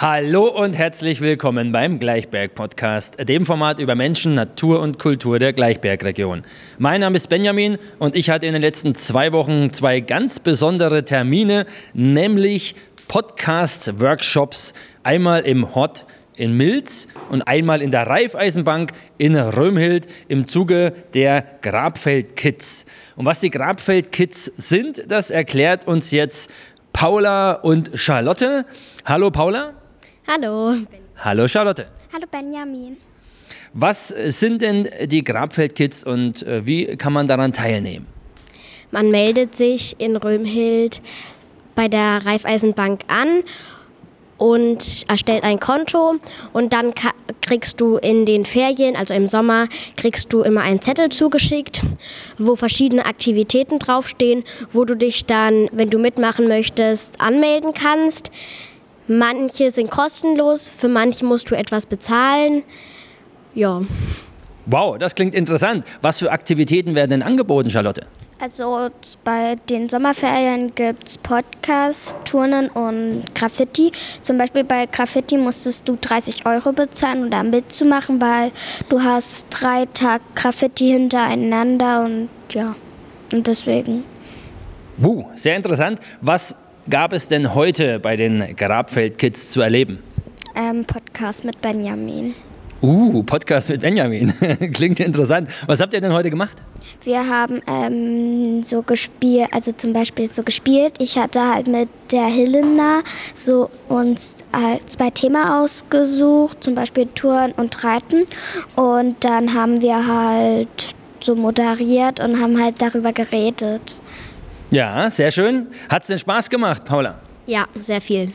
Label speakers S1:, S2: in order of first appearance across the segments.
S1: Hallo und herzlich willkommen beim Gleichberg Podcast, dem Format über Menschen, Natur und Kultur der Gleichbergregion. Mein Name ist Benjamin und ich hatte in den letzten zwei Wochen zwei ganz besondere Termine, nämlich Podcast-Workshops, einmal im Hot in Milz und einmal in der Raiffeisenbank in Römhild im Zuge der Grabfeld Kids. Und was die Grabfeld Kids sind, das erklärt uns jetzt Paula und Charlotte. Hallo Paula.
S2: Hallo.
S1: Hallo Charlotte.
S3: Hallo Benjamin.
S1: Was sind denn die Grabfeld Kids und äh, wie kann man daran teilnehmen?
S2: Man meldet sich in Römhild bei der Raiffeisenbank an und erstellt ein Konto und dann kriegst du in den Ferien, also im Sommer, kriegst du immer einen Zettel zugeschickt, wo verschiedene Aktivitäten draufstehen, wo du dich dann, wenn du mitmachen möchtest, anmelden kannst. Manche sind kostenlos, für manche musst du etwas bezahlen. Ja.
S1: Wow, das klingt interessant. Was für Aktivitäten werden denn angeboten, Charlotte?
S3: Also bei den Sommerferien gibt es Podcast, Turnen und Graffiti. Zum Beispiel bei Graffiti musstest du 30 Euro bezahlen, um da mitzumachen, weil du hast drei Tage Graffiti hintereinander und ja, und deswegen.
S1: Uh, sehr interessant. Was gab es denn heute bei den Grabfeld-Kids zu erleben?
S3: Ähm, Podcast mit Benjamin.
S1: Uh, Podcast mit Benjamin. Klingt interessant. Was habt ihr denn heute gemacht?
S3: Wir haben ähm, so gespielt, also zum Beispiel so gespielt. Ich hatte halt mit der Helena so uns halt zwei Themen ausgesucht, zum Beispiel Touren und Reiten. Und dann haben wir halt so moderiert und haben halt darüber geredet.
S1: Ja, sehr schön. Hat es denn Spaß gemacht, Paula?
S2: Ja, sehr viel.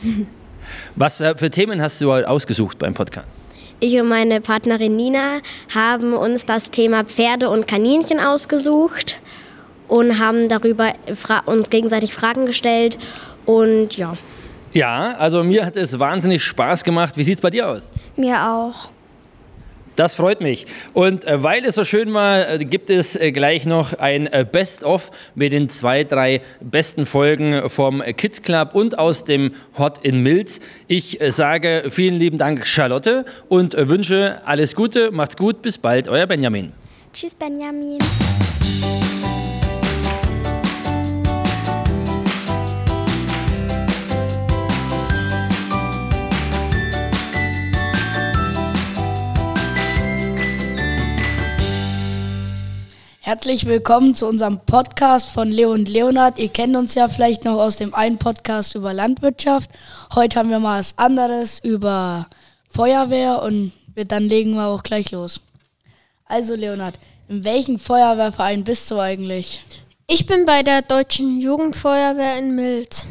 S1: Was äh, für Themen hast du ausgesucht beim Podcast?
S2: Ich und meine Partnerin Nina haben uns das Thema Pferde und Kaninchen ausgesucht und haben darüber uns gegenseitig Fragen gestellt und ja.
S1: Ja, also mir hat es wahnsinnig Spaß gemacht. Wie sieht es bei dir aus?
S3: Mir auch.
S1: Das freut mich. Und äh, weil es so schön war, äh, gibt es äh, gleich noch ein Best-of mit den zwei, drei besten Folgen vom Kids Club und aus dem Hot in Mills. Ich sage vielen lieben Dank, Charlotte, und wünsche alles Gute. Macht's gut. Bis bald. Euer Benjamin.
S3: Tschüss, Benjamin.
S4: Herzlich willkommen zu unserem Podcast von Leo und Leonard. Ihr kennt uns ja vielleicht noch aus dem einen Podcast über Landwirtschaft. Heute haben wir mal was anderes über Feuerwehr und dann legen wir auch gleich los. Also Leonard, in welchem Feuerwehrverein bist du eigentlich?
S5: Ich bin bei der Deutschen Jugendfeuerwehr in Milz.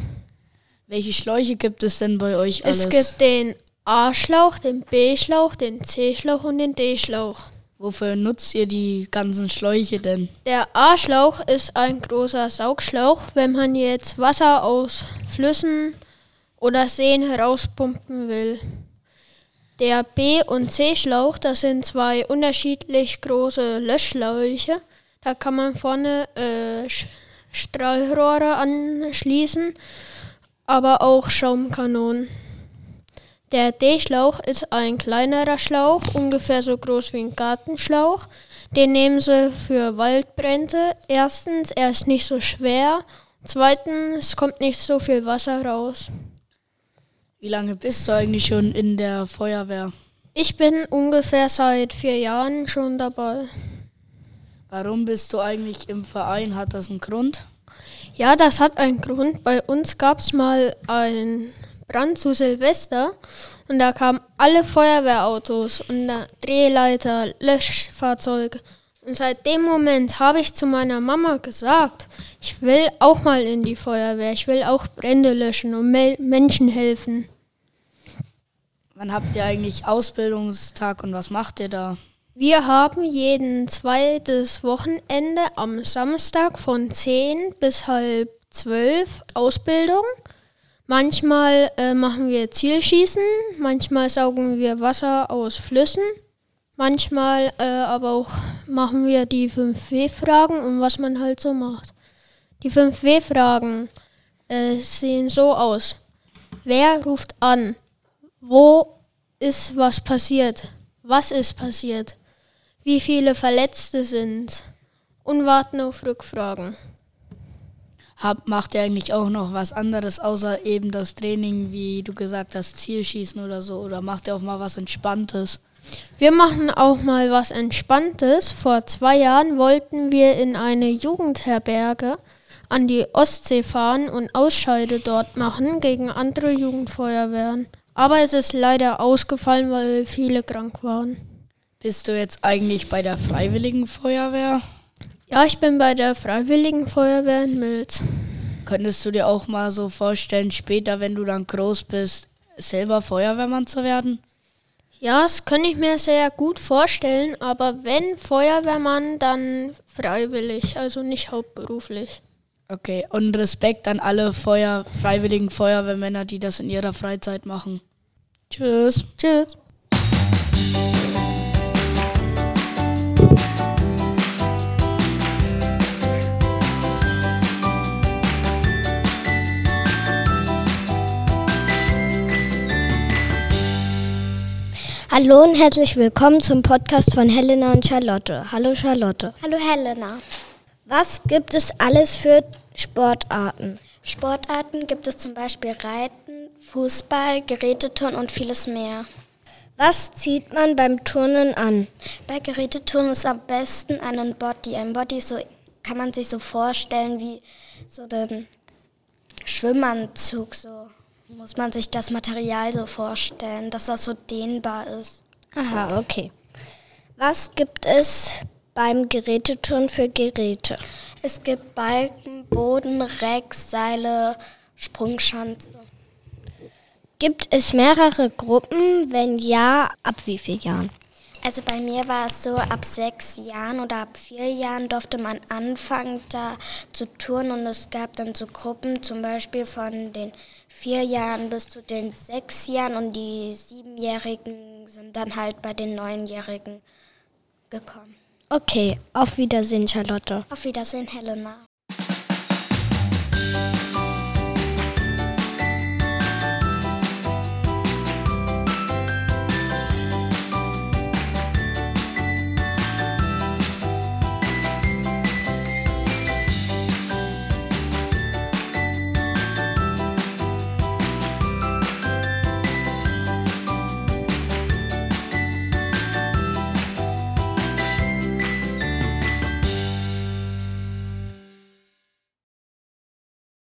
S4: Welche Schläuche gibt es denn bei euch alles?
S5: Es gibt den A-Schlauch, den B-Schlauch, den C-Schlauch und den D-Schlauch.
S4: Wofür nutzt ihr die ganzen Schläuche denn?
S5: Der A-Schlauch ist ein großer Saugschlauch, wenn man jetzt Wasser aus Flüssen oder Seen herauspumpen will. Der B- und C-Schlauch, das sind zwei unterschiedlich große Löschschläuche. Da kann man vorne äh, Strahlrohre anschließen, aber auch Schaumkanonen. Der D-Schlauch ist ein kleinerer Schlauch, ungefähr so groß wie ein Gartenschlauch. Den nehmen sie für Waldbrände. Erstens, er ist nicht so schwer. Zweitens, kommt nicht so viel Wasser raus.
S4: Wie lange bist du eigentlich schon in der Feuerwehr?
S5: Ich bin ungefähr seit vier Jahren schon dabei.
S4: Warum bist du eigentlich im Verein? Hat das einen Grund?
S5: Ja, das hat einen Grund. Bei uns gab es mal ein Brand zu Silvester und da kamen alle Feuerwehrautos und Drehleiter, Löschfahrzeuge. Und seit dem Moment habe ich zu meiner Mama gesagt, ich will auch mal in die Feuerwehr, ich will auch Brände löschen und Menschen helfen.
S4: Wann habt ihr eigentlich Ausbildungstag und was macht ihr da?
S5: Wir haben jeden zweites Wochenende am Samstag von 10 bis halb 12 Ausbildung. Manchmal äh, machen wir Zielschießen, manchmal saugen wir Wasser aus Flüssen, manchmal äh, aber auch machen wir die 5W-Fragen und was man halt so macht. Die 5W-Fragen äh, sehen so aus. Wer ruft an? Wo ist was passiert? Was ist passiert? Wie viele Verletzte sind? Und warten auf Rückfragen.
S4: Hab, macht ihr eigentlich auch noch was anderes außer eben das Training, wie du gesagt hast, Zielschießen oder so? Oder macht ihr auch mal was Entspanntes?
S5: Wir machen auch mal was Entspanntes. Vor zwei Jahren wollten wir in eine Jugendherberge an die Ostsee fahren und Ausscheide dort machen gegen andere Jugendfeuerwehren. Aber es ist leider ausgefallen, weil viele krank waren.
S4: Bist du jetzt eigentlich bei der Freiwilligen Feuerwehr?
S5: Ja, ich bin bei der Freiwilligen Feuerwehr in Milz.
S4: Könntest du dir auch mal so vorstellen, später, wenn du dann groß bist, selber Feuerwehrmann zu werden?
S5: Ja, das könnte ich mir sehr gut vorstellen, aber wenn Feuerwehrmann, dann freiwillig, also nicht hauptberuflich.
S4: Okay, und Respekt an alle Feuer, freiwilligen Feuerwehrmänner, die das in ihrer Freizeit machen. Tschüss.
S5: Tschüss.
S6: Hallo und herzlich willkommen zum Podcast von Helena und Charlotte. Hallo Charlotte.
S3: Hallo Helena.
S6: Was gibt es alles für Sportarten?
S3: Sportarten gibt es zum Beispiel Reiten, Fußball, Geräteturnen und vieles mehr.
S6: Was zieht man beim Turnen an?
S3: Bei Geräteturnen ist am besten einen Body. Ein Body so kann man sich so vorstellen wie so den Schwimmanzug. So muss man sich das Material so vorstellen, dass das so dehnbar ist.
S6: Aha, okay. Was gibt es beim Geräteturnen für Geräte?
S3: Es gibt Balken, Boden, Reck, Seile, Sprungschanze.
S6: Gibt es mehrere Gruppen? Wenn ja, ab wie vielen Jahren?
S3: Also bei mir war es so, ab sechs Jahren oder ab vier Jahren durfte man anfangen, da zu touren und es gab dann so Gruppen, zum Beispiel von den vier Jahren bis zu den sechs Jahren und die Siebenjährigen sind dann halt bei den Neunjährigen gekommen.
S6: Okay, auf Wiedersehen, Charlotte.
S3: Auf Wiedersehen, Helena.